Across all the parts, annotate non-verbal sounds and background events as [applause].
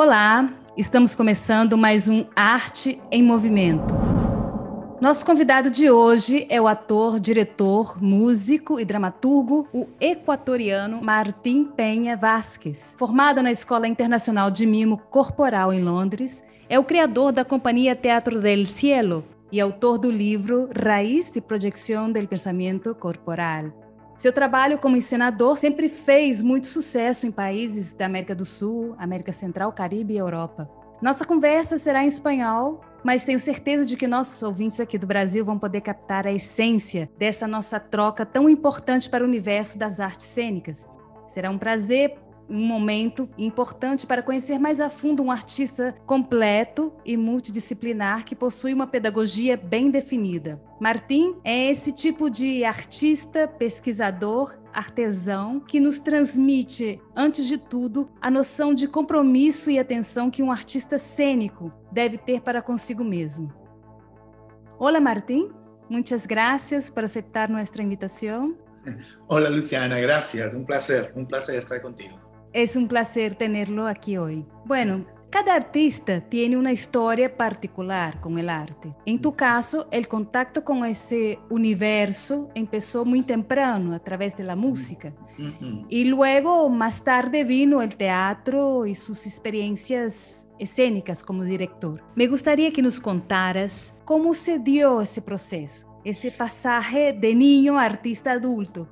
Olá, estamos começando mais um Arte em Movimento. Nosso convidado de hoje é o ator, diretor, músico e dramaturgo, o equatoriano Martim Penha Vasquez. Formado na Escola Internacional de Mimo Corporal em Londres, é o criador da companhia Teatro del Cielo e autor do livro Raiz e Projeção del Pensamento Corporal. Seu trabalho como encenador sempre fez muito sucesso em países da América do Sul, América Central, Caribe e Europa. Nossa conversa será em espanhol, mas tenho certeza de que nossos ouvintes aqui do Brasil vão poder captar a essência dessa nossa troca tão importante para o universo das artes cênicas. Será um prazer um momento importante para conhecer mais a fundo um artista completo e multidisciplinar que possui uma pedagogia bem definida. Martim é esse tipo de artista, pesquisador, artesão que nos transmite, antes de tudo, a noção de compromisso e atenção que um artista cênico deve ter para consigo mesmo. Olá, Martim. Muitas gracias por aceitar nossa invitação. Hola Luciana, gracias. Un placer, un placer estar contigo. Es un placer tenerlo aquí hoy. Bueno, cada artista tiene una historia particular con el arte. En tu caso, el contacto con ese universo empezó muy temprano a través de la música. Y luego, más tarde, vino el teatro y sus experiencias escénicas como director. Me gustaría que nos contaras cómo se dio ese proceso, ese pasaje de niño a artista adulto.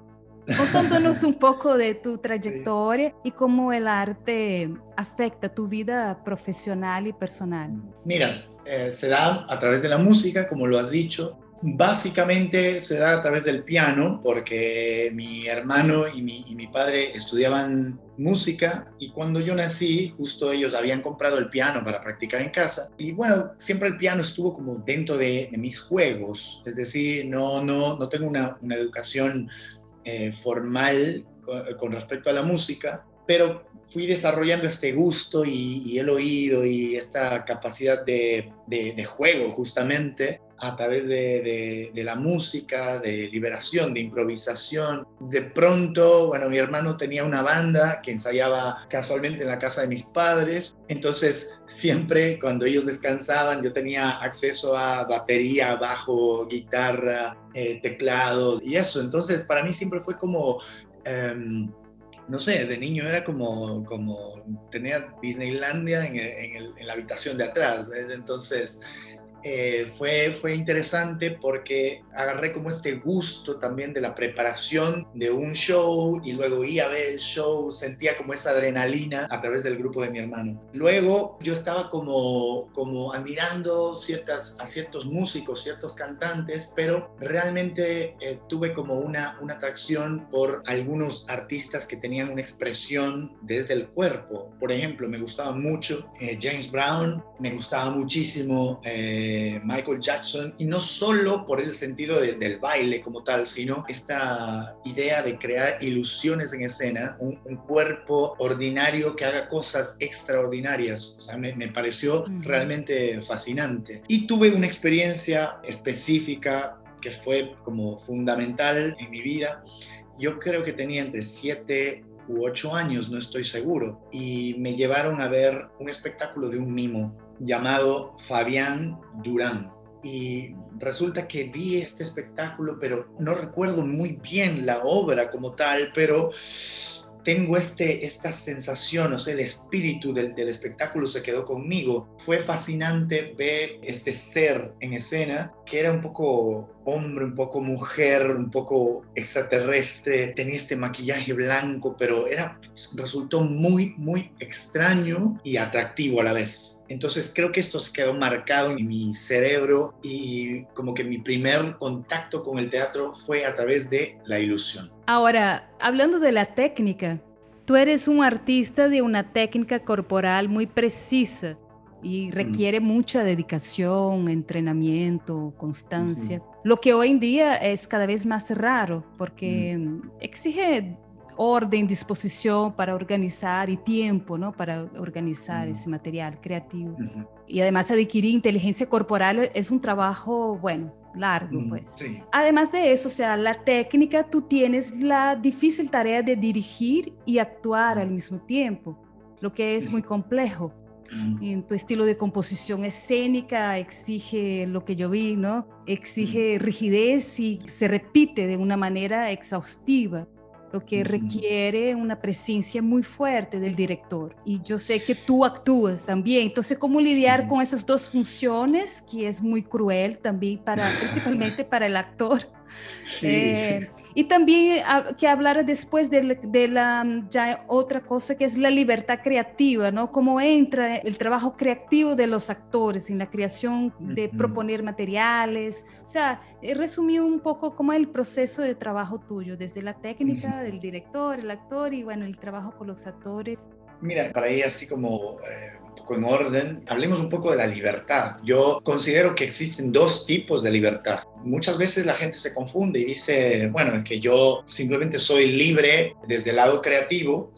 Contándonos un poco de tu trayectoria y cómo el arte afecta tu vida profesional y personal. Mira, eh, se da a través de la música, como lo has dicho. Básicamente se da a través del piano, porque mi hermano y mi, y mi, padre estudiaban música y cuando yo nací, justo ellos habían comprado el piano para practicar en casa. Y bueno, siempre el piano estuvo como dentro de, de mis juegos, es decir, no, no, no tengo una, una educación eh, formal con, respecto a la música, pero fui desarrollando este gusto y, el oído y esta capacidad de, juego justamente a través de, de, la música, de liberación, de improvisación. De pronto, bueno, mi hermano tenía una banda que ensayaba casualmente en la casa de mis padres, entonces siempre cuando ellos descansaban yo tenía acceso a batería, bajo, guitarra, eh, teclados y eso. Entonces para mí siempre fue como... Em, no sé, de niño era como, como tenía Disneylandia en, en, la habitación de atrás, entonces eh, fue, fue interesante porque agarré como este gusto también de la preparación de un show y luego iba a ver el show, sentía como esa adrenalina a través del grupo de mi hermano. Luego yo estaba como, como admirando ciertas, a ciertos músicos, ciertos cantantes, pero realmente eh, tuve como una, una atracción por algunos artistas que tenían una expresión desde el cuerpo. Por ejemplo, me gustaba mucho eh, James Brown, me gustaba muchísimo... Michael Jackson, y no solo por el sentido del baile como tal, sino esta idea de crear ilusiones en escena, un, cuerpo ordinario que haga cosas extraordinarias. O sea, me, me pareció realmente fascinante. Y tuve una experiencia específica que fue como fundamental en mi vida. Yo creo que tenía entre 7 u 8 años, no estoy seguro, y me llevaron a ver un espectáculo de un mimo llamado Fabián Durán. Y resulta que vi este espectáculo, pero no recuerdo muy bien la obra como tal, pero tengo este, esta sensación, o sea, el espíritu del, del, espectáculo se quedó conmigo. Fue fascinante ver este ser en escena que era un poco hombre, un poco mujer, un poco extraterrestre, tenía este maquillaje blanco, pero era, resultó muy, muy extraño y atractivo a la vez. Entonces creo que esto se quedó marcado en mi cerebro y como que mi primer contacto con el teatro fue a través de la ilusión. Ahora, hablando de la técnica, tú eres un artista de una técnica corporal muy precisa y requiere mucha dedicación, entrenamiento, constancia, lo que hoy en día es cada vez más raro porque exige orden, disposición para organizar y tiempo, ¿no? Para organizar ese material creativo. Y además adquirir inteligencia corporal es un trabajo, bueno, largo, pues. Además de eso, o sea, la técnica, tú tienes la difícil tarea de dirigir y actuar al mismo tiempo, lo que es muy complejo. En tu estilo de composición escénica exige lo que yo vi, ¿no? Exige rigidez y se repite de una manera exhaustiva lo que requiere una presencia muy fuerte del director. Y yo sé que tú actúas también. Entonces, ¿cómo lidiar con esas dos funciones, que es muy cruel también para, principalmente para el actor? Eh, y también ah, que hablara después de, de, la ya otra cosa que es la libertad creativa, ¿no? Cómo entra el trabajo creativo de los actores en la creación de proponer materiales. O sea, eh, resumí un poco cómo es el proceso de trabajo tuyo, desde la técnica del director, el actor y bueno, el trabajo con los actores. Mira, para ir así como eh, con orden, hablemos un poco de la libertad. Yo considero que existen dos tipos de libertad. Muchas veces la gente se confunde y dice, bueno, que yo simplemente soy libre desde el lado creativo,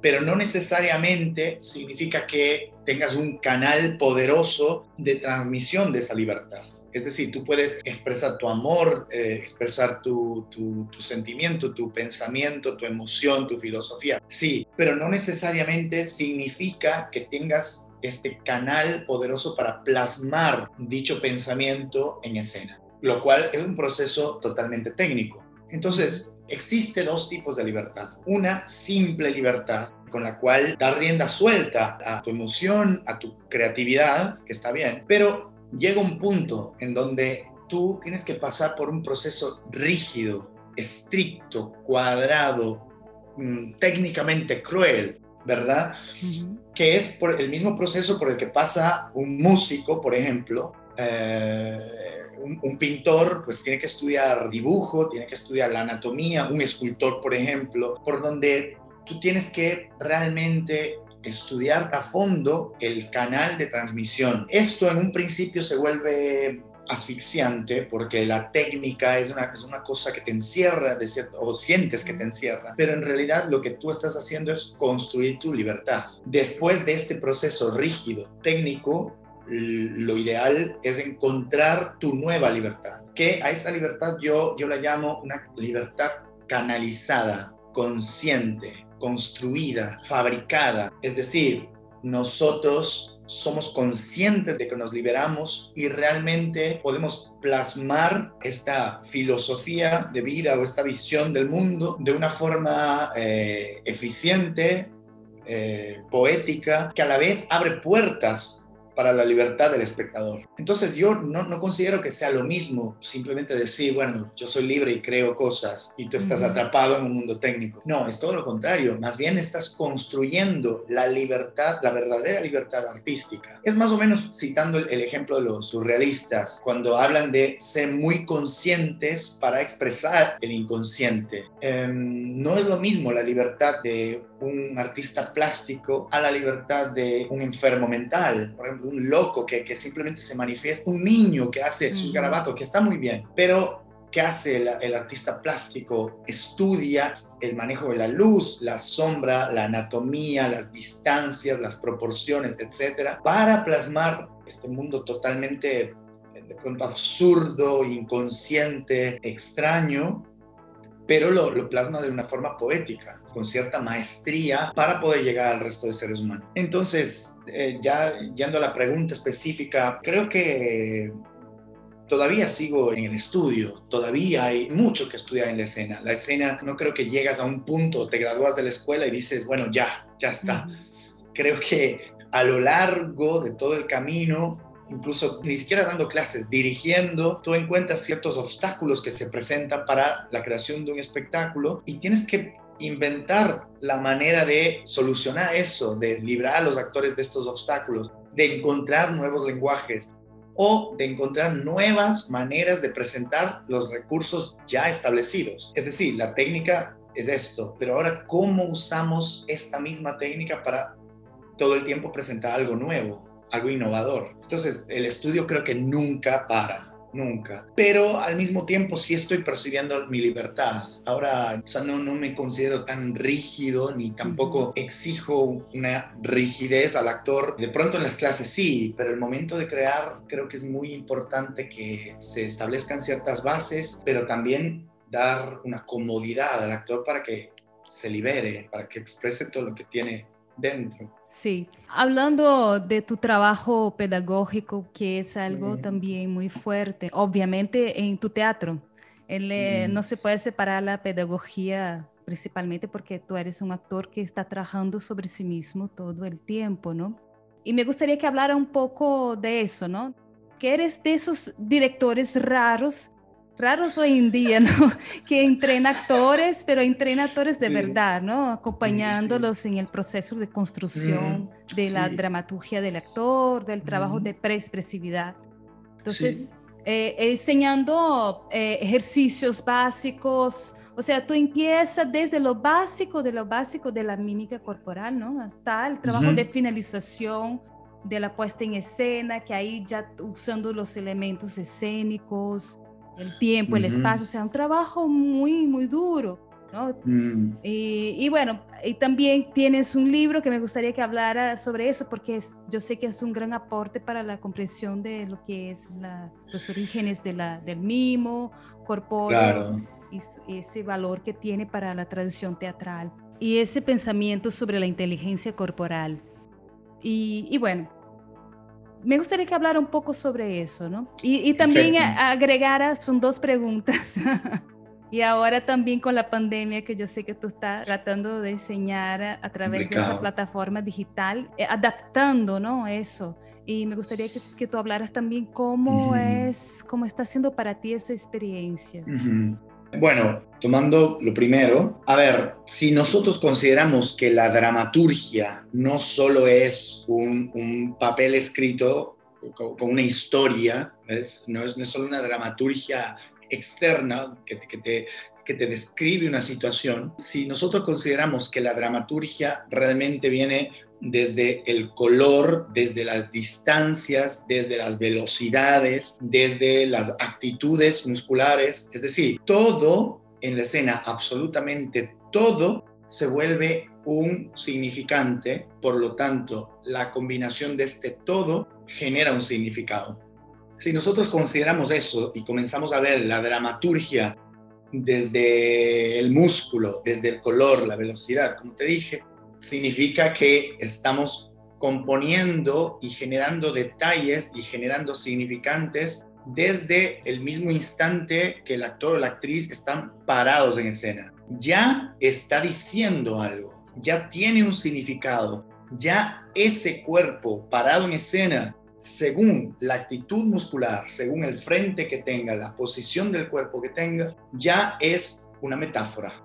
pero no necesariamente significa que tengas un canal poderoso de transmisión de esa libertad. Es decir, tú puedes expresar tu amor, eh, expresar tu, tu, sentimiento, tu pensamiento, tu emoción, tu filosofía. Sí, pero no necesariamente significa que tengas este canal poderoso para plasmar dicho pensamiento en escena, lo cual es un proceso totalmente técnico. Entonces, existe dos tipos de libertad. Una simple libertad con la cual dar rienda suelta a tu emoción, a tu creatividad, que está bien, pero llega un punto en donde tú tienes que pasar por un proceso rígido, estricto, cuadrado, mm, técnicamente cruel, ¿verdad? Que es por el mismo proceso por el que pasa un músico, por ejemplo, eh, un, un, pintor, pues tiene que estudiar dibujo, tiene que estudiar la anatomía, un escultor, por ejemplo, por donde tú tienes que realmente estudiar a fondo el canal de transmisión. Esto en un principio se vuelve asfixiante porque la técnica es una, es una cosa que te encierra o sientes que te encierra, pero en realidad lo que tú estás haciendo es construir tu libertad. Después de este proceso rígido, técnico, lo ideal es encontrar tu nueva libertad, que a esta libertad yo, yo la llamo una libertad canalizada, consciente, construida, fabricada. Es decir, nosotros somos conscientes de que nos liberamos y realmente podemos plasmar esta filosofía de vida o esta visión del mundo de una forma eh, eficiente, eh, poética, que a la vez abre puertas para la libertad del espectador. Entonces yo no, considero que sea lo mismo simplemente decir, bueno, yo soy libre y creo cosas y tú estás atrapado en un mundo técnico. No, es todo lo contrario. Más bien estás construyendo la libertad, la verdadera libertad artística. Es más o menos citando el, ejemplo de los surrealistas, cuando hablan de ser muy conscientes para expresar el inconsciente. Em, no es lo mismo la libertad de un artista plástico a la libertad de un enfermo mental, por ejemplo, un loco que, que simplemente se manifiesta, un niño que hace sus garabatos, que está muy bien, pero ¿qué hace el, el artista plástico? Estudia el manejo de la luz, la sombra, la anatomía, las distancias, las proporciones, etcétera, para plasmar este mundo totalmente de pronto absurdo, inconsciente, extraño, pero lo, plasma de una forma poética, con cierta maestría para poder llegar al resto de seres humanos. Entonces, eh, ya yendo a la pregunta específica, creo que todavía sigo en el estudio, todavía hay mucho que estudiar en la escena. La escena no creo que llegas a un punto, te gradúas de la escuela y dices, bueno, ya, ya está. Creo que a lo largo de todo el camino incluso ni siquiera dando clases, dirigiendo, tú encuentras ciertos obstáculos que se presentan para la creación de un espectáculo y tienes que inventar la manera de solucionar eso, de librar a los actores de estos obstáculos, de encontrar nuevos lenguajes o de encontrar nuevas maneras de presentar los recursos ya establecidos. Es decir, la técnica es esto, pero ahora, ¿cómo usamos esta misma técnica para todo el tiempo presentar algo nuevo? Algo innovador. Entonces, el estudio creo que nunca para, nunca. Pero al mismo tiempo sí estoy percibiendo mi libertad. Ahora, o sea, no, no me considero tan rígido ni tampoco exijo una rigidez al actor. De pronto en las clases sí, pero el momento de crear creo que es muy importante que se establezcan ciertas bases, pero también dar una comodidad al actor para que se libere, para que exprese todo lo que tiene dentro. Sí, hablando de tu trabajo pedagógico, que es algo también muy fuerte, obviamente en tu teatro, no se puede separar la pedagogía principalmente porque tú eres un actor que está trabajando sobre sí mismo todo el tiempo, ¿no? Y me gustaría que hablara un poco de eso, ¿no? Que eres de esos directores raros raros hoy en día, ¿no? [laughs] Que entrena actores, pero entrena actores de verdad, ¿no? Acompañándolos en el proceso de construcción de la dramaturgia del actor, del trabajo de preexpresividad. Entonces, eh, enseñando eh, ejercicios básicos, o sea, tú empiezas desde lo básico, de lo básico de la mímica corporal, ¿no? Hasta el trabajo de finalización de la puesta en escena, que ahí ya usando los elementos escénicos, el tiempo, el espacio, o sea, un trabajo muy, muy duro. ¿no? Mm. Y, bueno, y también tienes un libro que me gustaría que hablara sobre eso, porque es, yo sé que es un gran aporte para la comprensión de lo que es la, los orígenes de la, del mimo corpóreo y, ese valor que tiene para la tradición teatral. Y ese pensamiento sobre la inteligencia corporal. Y, y bueno, me gustaría que hablara un poco sobre eso, ¿no? Y, también agregara, son dos preguntas. [laughs] y ahora también con la pandemia, que yo sé que tú estás tratando de enseñar a, través de esa plataforma digital, eh, adaptando, ¿no? Eso. Y me gustaría que, tú hablaras también cómo es, cómo está siendo para ti esa experiencia. Bueno, tomando lo primero, a ver, si nosotros consideramos que la dramaturgia no solo es un, papel escrito con, una historia, No, es, solo una dramaturgia externa que, que te que te describe una situación, si nosotros consideramos que la dramaturgia realmente viene desde el color, desde las distancias, desde las velocidades, desde las actitudes musculares, es decir, todo en la escena, absolutamente todo, se vuelve un significante, por lo tanto, la combinación de este todo genera un significado. Si nosotros consideramos eso y comenzamos a ver la dramaturgia desde el músculo, desde el color, la velocidad, como te dije, significa que estamos componiendo y generando detalles y generando significantes desde el mismo instante que el actor o la actriz están parados en escena. Ya está diciendo algo, ya tiene un significado, ya ese cuerpo parado en escena, según la actitud muscular, según el frente que tenga, la posición del cuerpo que tenga, ya es una metáfora,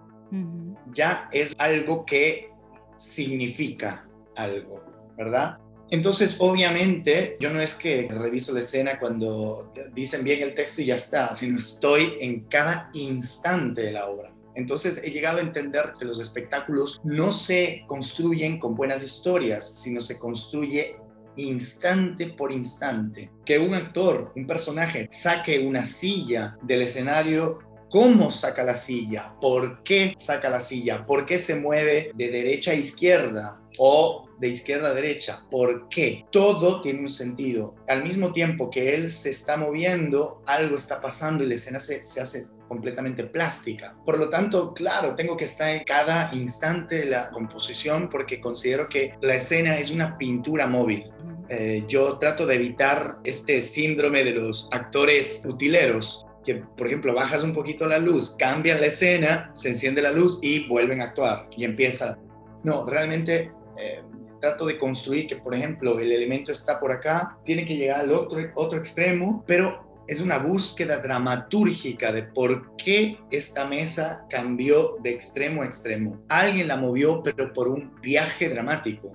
ya es algo que significa algo, ¿verdad? Entonces, obviamente, yo no es que reviso la escena cuando dicen bien el texto y ya está, sino estoy en cada instante de la obra. Entonces he llegado a entender que los espectáculos no se construyen con buenas historias, sino se construye instante por instante. Que un actor, un personaje, saque una silla del escenario cómo saca la silla, por qué saca la silla, por qué se mueve de derecha a izquierda o de izquierda a derecha, por qué. Todo tiene un sentido. Al mismo tiempo que él se está moviendo, algo está pasando y la escena se, hace completamente plástica. Por lo tanto, claro, tengo que estar en cada instante de la composición porque considero que la escena es una pintura móvil. Eh, yo trato de evitar este síndrome de los actores utileros, que, por ejemplo, bajas un poquito la luz, cambian la escena, se enciende la luz y vuelven a actuar y empieza. No, realmente eh, trato de construir que, por ejemplo, el elemento está por acá, tiene que llegar al otro, otro extremo, pero es una búsqueda dramatúrgica de por qué esta mesa cambió de extremo a extremo. Alguien la movió, pero por un viaje dramático.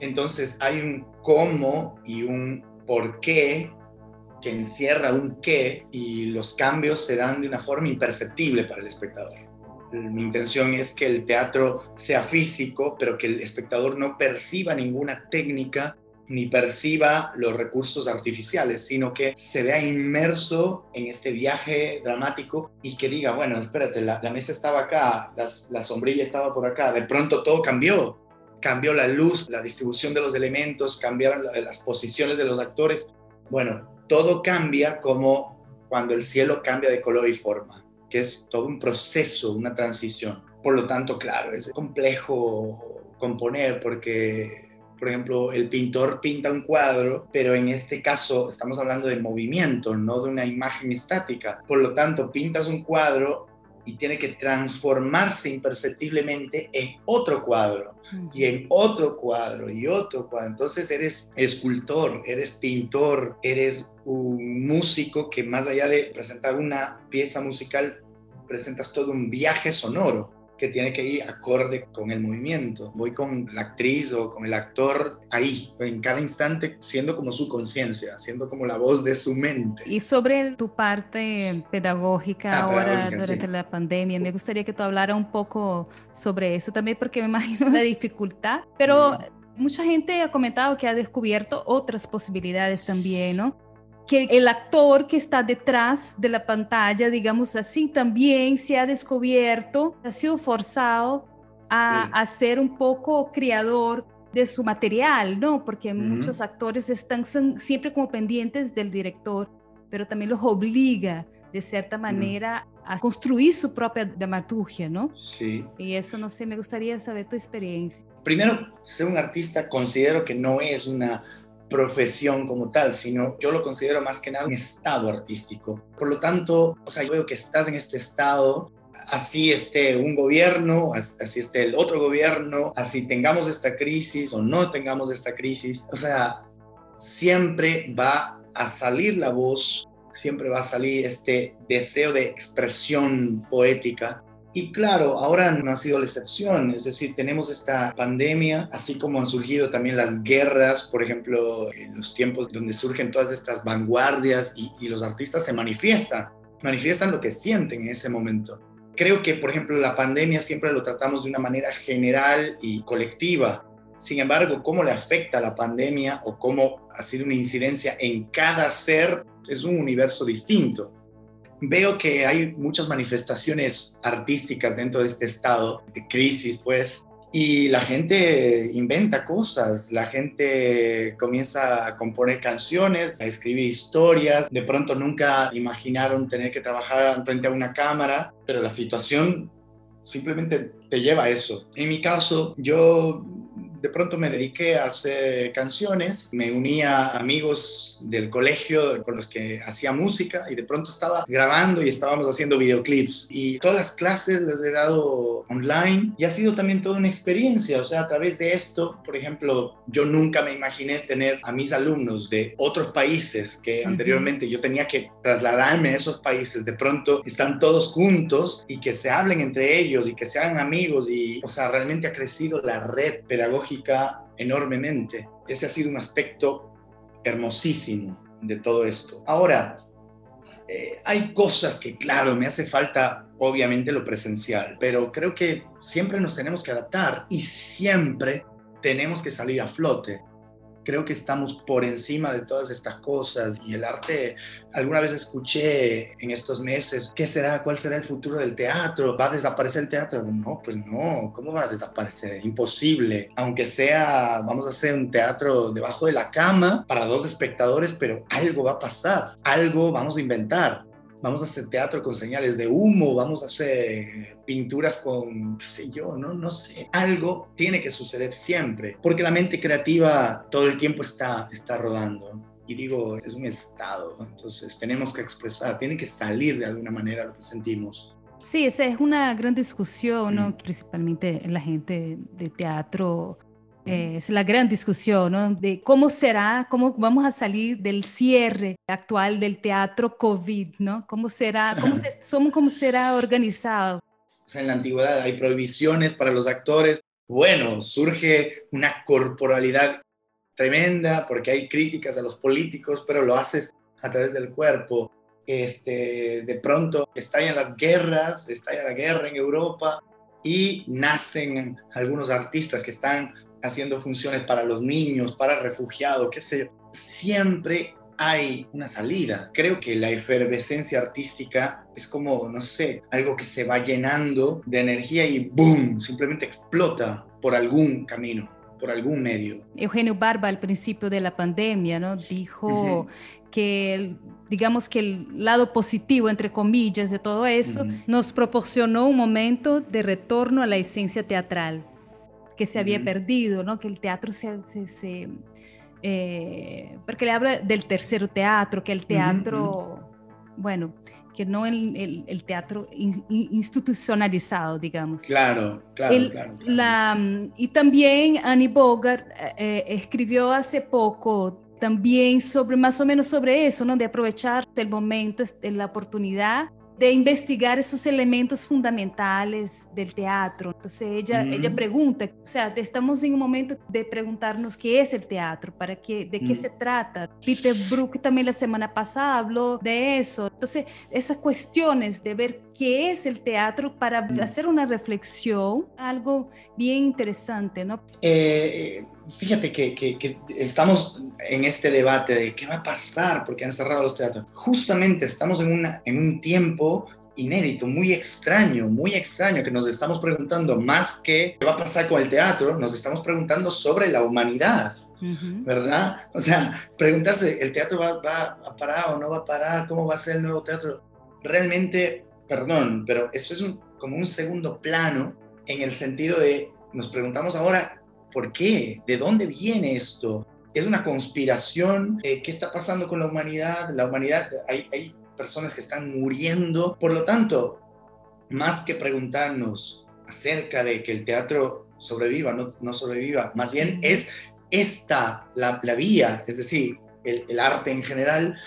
Entonces hay un cómo y un por qué que encierra un qué y los cambios se dan de una forma imperceptible para el espectador. Mi intención es que el teatro sea físico, pero que el espectador no perciba ninguna técnica ni perciba los recursos artificiales, sino que se vea inmerso en este viaje dramático y que diga, bueno, espérate, la, mesa estaba acá, la sombrilla estaba por acá, de pronto todo cambió, cambió la luz, la distribución de los elementos, cambiaron las posiciones de los actores. Bueno, todo cambia como cuando el cielo cambia de color y forma, que es todo un proceso, una transición. Por lo tanto, claro, es complejo componer porque, por ejemplo, el pintor pinta un cuadro, pero en este caso estamos hablando de movimiento, no de una imagen estática. Por lo tanto, pintas un cuadro y tiene que transformarse imperceptiblemente en otro cuadro y en otro cuadro y otro cuadro. Entonces eres escultor, eres pintor, eres un músico que más allá de presentar una pieza musical, presentas todo un viaje sonoro que tiene que ir acorde con el movimiento. Voy con la actriz o con el actor ahí, en cada instante, siendo como su conciencia, siendo como la voz de su mente. Y sobre tu parte pedagógica Ah, ahora pedagógica, durante sí. la pandemia, me gustaría que tú hablara un poco sobre eso también, porque me [laughs] imagino la dificultad, pero mucha gente ha comentado que ha descubierto otras posibilidades también, ¿no? Que el actor que está detrás de la pantalla, digamos así, también se ha descubierto, ha sido forzado a, Sí. a ser un poco creador de su material, ¿no? Porque muchos actores están son siempre como pendientes del director, pero también los obliga de cierta manera a construir su propia dramaturgia, ¿no? Sí. Y eso, no sé, me gustaría saber tu experiencia. Primero, ser un artista considero que no es una profesión como tal, sino yo lo considero más que nada un estado artístico. Por lo tanto, o sea, yo veo que estás en este estado, así esté un gobierno, as- así esté el otro gobierno, así tengamos esta crisis o no tengamos esta crisis, o sea, siempre va a salir la voz, siempre va a salir este deseo de expresión poética y claro, ahora no ha sido la excepción, es decir, tenemos esta pandemia, así como han surgido también las guerras, por ejemplo, en los tiempos donde surgen todas estas vanguardias y, los artistas se manifiestan, manifiestan lo que sienten en ese momento. Creo que, por ejemplo, la pandemia siempre lo tratamos de una manera general y colectiva. Sin embargo, cómo le afecta la pandemia o cómo ha sido una incidencia en cada ser es un universo distinto veo que hay muchas manifestaciones artísticas dentro de este estado de crisis, pues, y la gente inventa cosas, la gente comienza a componer canciones, a escribir historias, de pronto nunca imaginaron tener que trabajar frente a una cámara, pero la situación simplemente te lleva a eso. En mi caso, yo de pronto me dediqué a hacer canciones, me uní a amigos del colegio con los que hacía música y de pronto estaba grabando y estábamos haciendo videoclips. Y todas las clases les he dado online y ha sido también toda una experiencia, o sea, a través de esto, por ejemplo, yo nunca me imaginé tener a mis alumnos de otros países que anteriormente yo tenía que trasladarme a esos países, de pronto están todos juntos y que se hablen entre ellos y que se hagan amigos y, o sea, realmente ha crecido la red pedagógica enormemente. Ese ha sido un aspecto hermosísimo de todo esto. Ahora, eh, hay cosas que, claro, me hace falta, obviamente, lo presencial, pero creo que siempre nos tenemos que adaptar y siempre tenemos que salir a flote. Creo que estamos por encima de todas estas cosas y el arte, alguna vez escuché en estos meses, ¿qué será? ¿Cuál será el futuro del teatro? ¿Va a desaparecer el teatro? No, pues no, ¿cómo va a desaparecer? Imposible. Aunque sea, vamos a hacer un teatro debajo de la cama para dos espectadores, pero algo va a pasar, algo vamos a inventar. Vamos a hacer teatro con señales de humo, vamos a hacer pinturas con, qué sé yo, no, no sé. Algo tiene que suceder siempre, porque la mente creativa todo el tiempo está, está rodando. Y digo, es un estado, entonces tenemos que expresar, tiene que salir de alguna manera lo que sentimos. Sí, esa es una gran discusión, ¿no? Mm. principalmente en la gente de teatro. Eh, es la gran discusión ¿no? de cómo será, cómo vamos a salir del cierre actual del teatro COVID, ¿no? ¿Cómo será, cómo, se, [clears throat] cómo- cómo será organizado? O sea, en la antigüedad hay prohibiciones para los actores. Bueno, surge una corporalidad tremenda porque hay críticas a los políticos, pero lo haces a través del cuerpo. Este, de pronto estallan las guerras, estalla la guerra en Europa y nacen algunos artistas que están haciendo funciones para los niños, para refugiados, qué sé yo. Siempre hay una salida. Creo que la efervescencia artística es como, no sé, algo que se va llenando de energía y ¡boom! Simplemente explota por algún camino, por algún medio. Eugenio Barba al principio de la pandemia, ¿no? Dijo que, digamos que el lado positivo, entre comillas, de todo eso, nos proporcionó un momento de retorno a la esencia teatral. Que se había perdido, ¿no? Que el teatro se... se, eh, porque le habla del tercer teatro, que el teatro, bueno, que no el, el, teatro institucionalizado, digamos. Claro, claro, claro, La, y también Annie Bogart eh, escribió hace poco también sobre más o menos sobre eso, ¿no? De aprovechar el momento, la oportunidad de investigar esos elementos fundamentales del teatro. Entonces ella, ella pregunta, o sea, estamos en un momento de preguntarnos qué es el teatro, para qué, de qué mm. se trata. Peter Brook también la semana pasada habló de eso. Entonces, esas cuestiones de ver qué es el teatro para mm. hacer una reflexión, algo bien interesante, ¿no? Eh, fíjate que, que, estamos en este debate de qué va a pasar porque han cerrado los teatros. Justamente estamos en, una, en un tiempo inédito, muy extraño, muy extraño, que nos estamos preguntando más que qué va a pasar con el teatro, nos estamos preguntando sobre la humanidad. ¿Verdad? O sea, preguntarse, ¿el teatro va, va a parar o no va a parar? ¿Cómo va a ser el nuevo teatro? Realmente, perdón, pero eso es como un segundo plano en el sentido de, nos preguntamos ahora, ¿Por qué? ¿De dónde viene esto? ¿Es una conspiración? Eh, ¿Qué está pasando con la humanidad? La humanidad, hay, hay personas que están muriendo. Por lo tanto, más que preguntarnos acerca de que el teatro sobreviva, no, no sobreviva, más bien es esta la, vía, es decir, el, el, arte en general,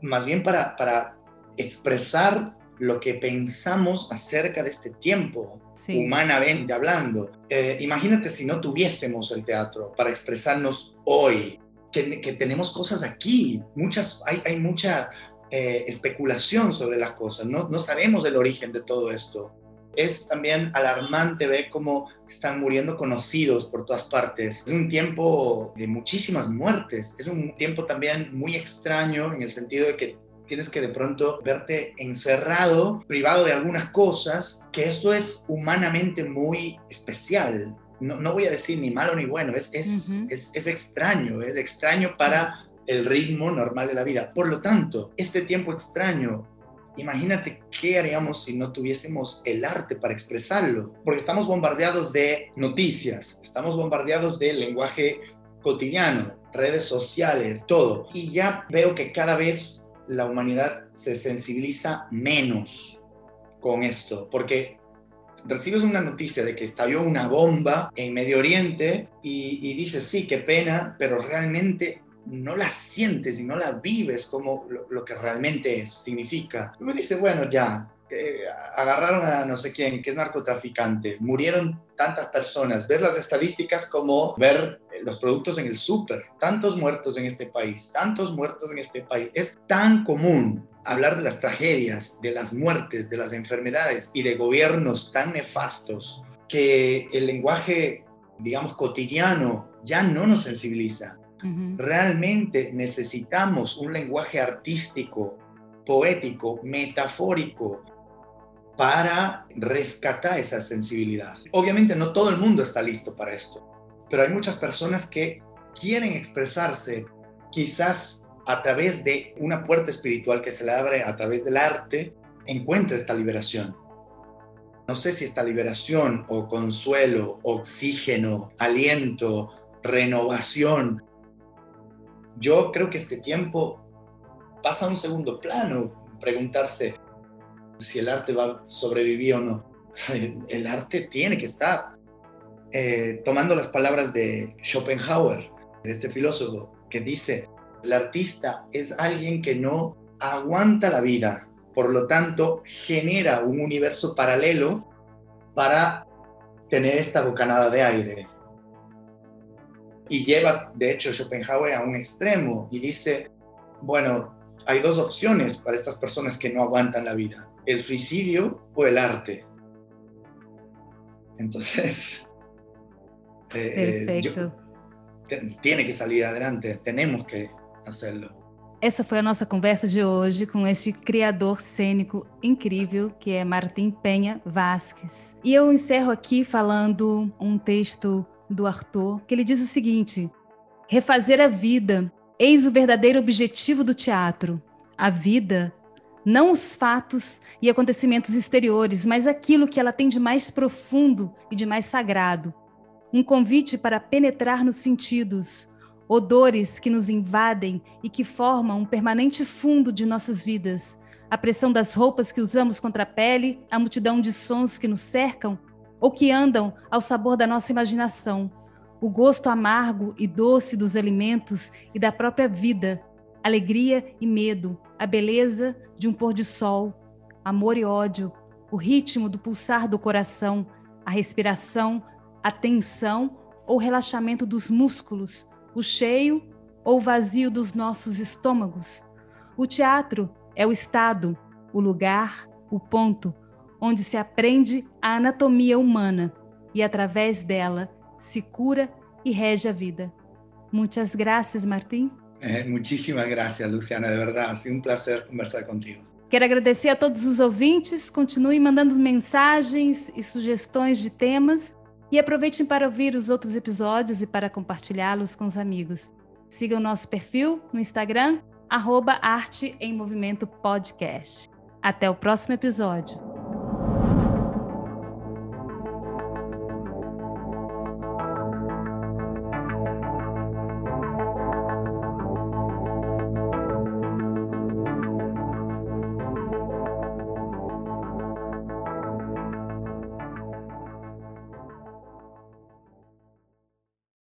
más bien para, para expresar lo que pensamos acerca de este tiempo, humanamente hablando. Eh, imagínate si no tuviésemos el teatro para expresarnos hoy, que, tenemos cosas aquí, muchas, hay, hay mucha eh, especulación sobre las cosas, no, no sabemos el origen de todo esto. Es también alarmante ver cómo están muriendo conocidos por todas partes. Es un tiempo de muchísimas muertes. Es un tiempo también muy extraño en el sentido de que tienes que de pronto verte encerrado, privado de algunas cosas, que esto es humanamente muy especial. No, no voy a decir ni malo ni bueno, es, es, es, es extraño, es extraño para el ritmo normal de la vida. Por lo tanto, este tiempo extraño imagínate qué haríamos si no tuviésemos el arte para expresarlo, porque estamos bombardeados de noticias, estamos bombardeados de lenguaje cotidiano, redes sociales, todo. Y ya veo que cada vez la humanidad se sensibiliza menos con esto, porque recibes una noticia de que estalló una bomba en Medio Oriente y, dices, sí, qué pena, pero realmente no la sientes y no la vives como lo, que realmente significa. Luego dices, bueno, ya, agarraron a no sé quién, que es narcotraficante, murieron tantas personas, ves las estadísticas como ver los productos en el súper, tantos muertos en este país, tantos muertos en este país. Es tan común hablar de las tragedias, de las muertes, de las enfermedades y de gobiernos tan nefastos que el lenguaje, digamos, cotidiano ya no nos sensibiliza. Realmente necesitamos un lenguaje artístico, poético, metafórico, para rescatar esa sensibilidad. Obviamente no todo el mundo está listo para esto, pero hay muchas personas que quieren expresarse quizás a través de una puerta espiritual que se le abre a través del arte, encuentra esta liberación. No sé si esta liberación o consuelo, oxígeno, aliento, renovación. Yo creo que este tiempo pasa a un segundo plano, preguntarse, si el arte va a sobrevivir o no. El arte tiene que estar. Eh, tomando las palabras de Schopenhauer, de este filósofo, que dice, el artista es alguien que no aguanta la vida, por lo tanto genera un universo paralelo para tener esta bocanada de aire. Y lleva, de hecho, Schopenhauer a un extremo y dice, bueno, hay dos opciones para estas personas que no aguantan la vida el suicidio o el arte. Entonces, [laughs] eh, tiene que salir adelante, tenemos que hacerlo. Essa foi a nossa conversa de hoje com este criador cênico incrível que é Martim Penha Vasques. E eu encerro aqui falando um texto do Arthur, que ele diz o seguinte: Refazer a vida, eis o verdadeiro objetivo do teatro. A vida não os fatos e acontecimentos exteriores, mas aquilo que ela tem de mais profundo e de mais sagrado, um convite para penetrar nos sentidos, odores que nos invadem e que formam um permanente fundo de nossas vidas, a pressão das roupas que usamos contra a pele, a multidão de sons que nos cercam ou que andam ao sabor da nossa imaginação, o gosto amargo e doce dos alimentos e da própria vida, alegria e medo, a beleza de um pôr de sol, amor e ódio, o ritmo do pulsar do coração, a respiração, a tensão ou relaxamento dos músculos, o cheio ou vazio dos nossos estômagos. O teatro é o estado, o lugar, o ponto onde se aprende a anatomia humana e através dela se cura e rege a vida. Muitas graças, Martim. Eh, muchísimas gracias, Luciana, de verdad. Ha sido un placer conversar contigo. Quero agradecer a todos os ouvintes. Continuem mandando mensagens e sugestões de temas. E aproveitem para ouvir os outros episódios e para compartilhá-los com os amigos. Sigam nosso perfil no Instagram, arroba Arte em Movimento Podcast. Até o próximo episódio.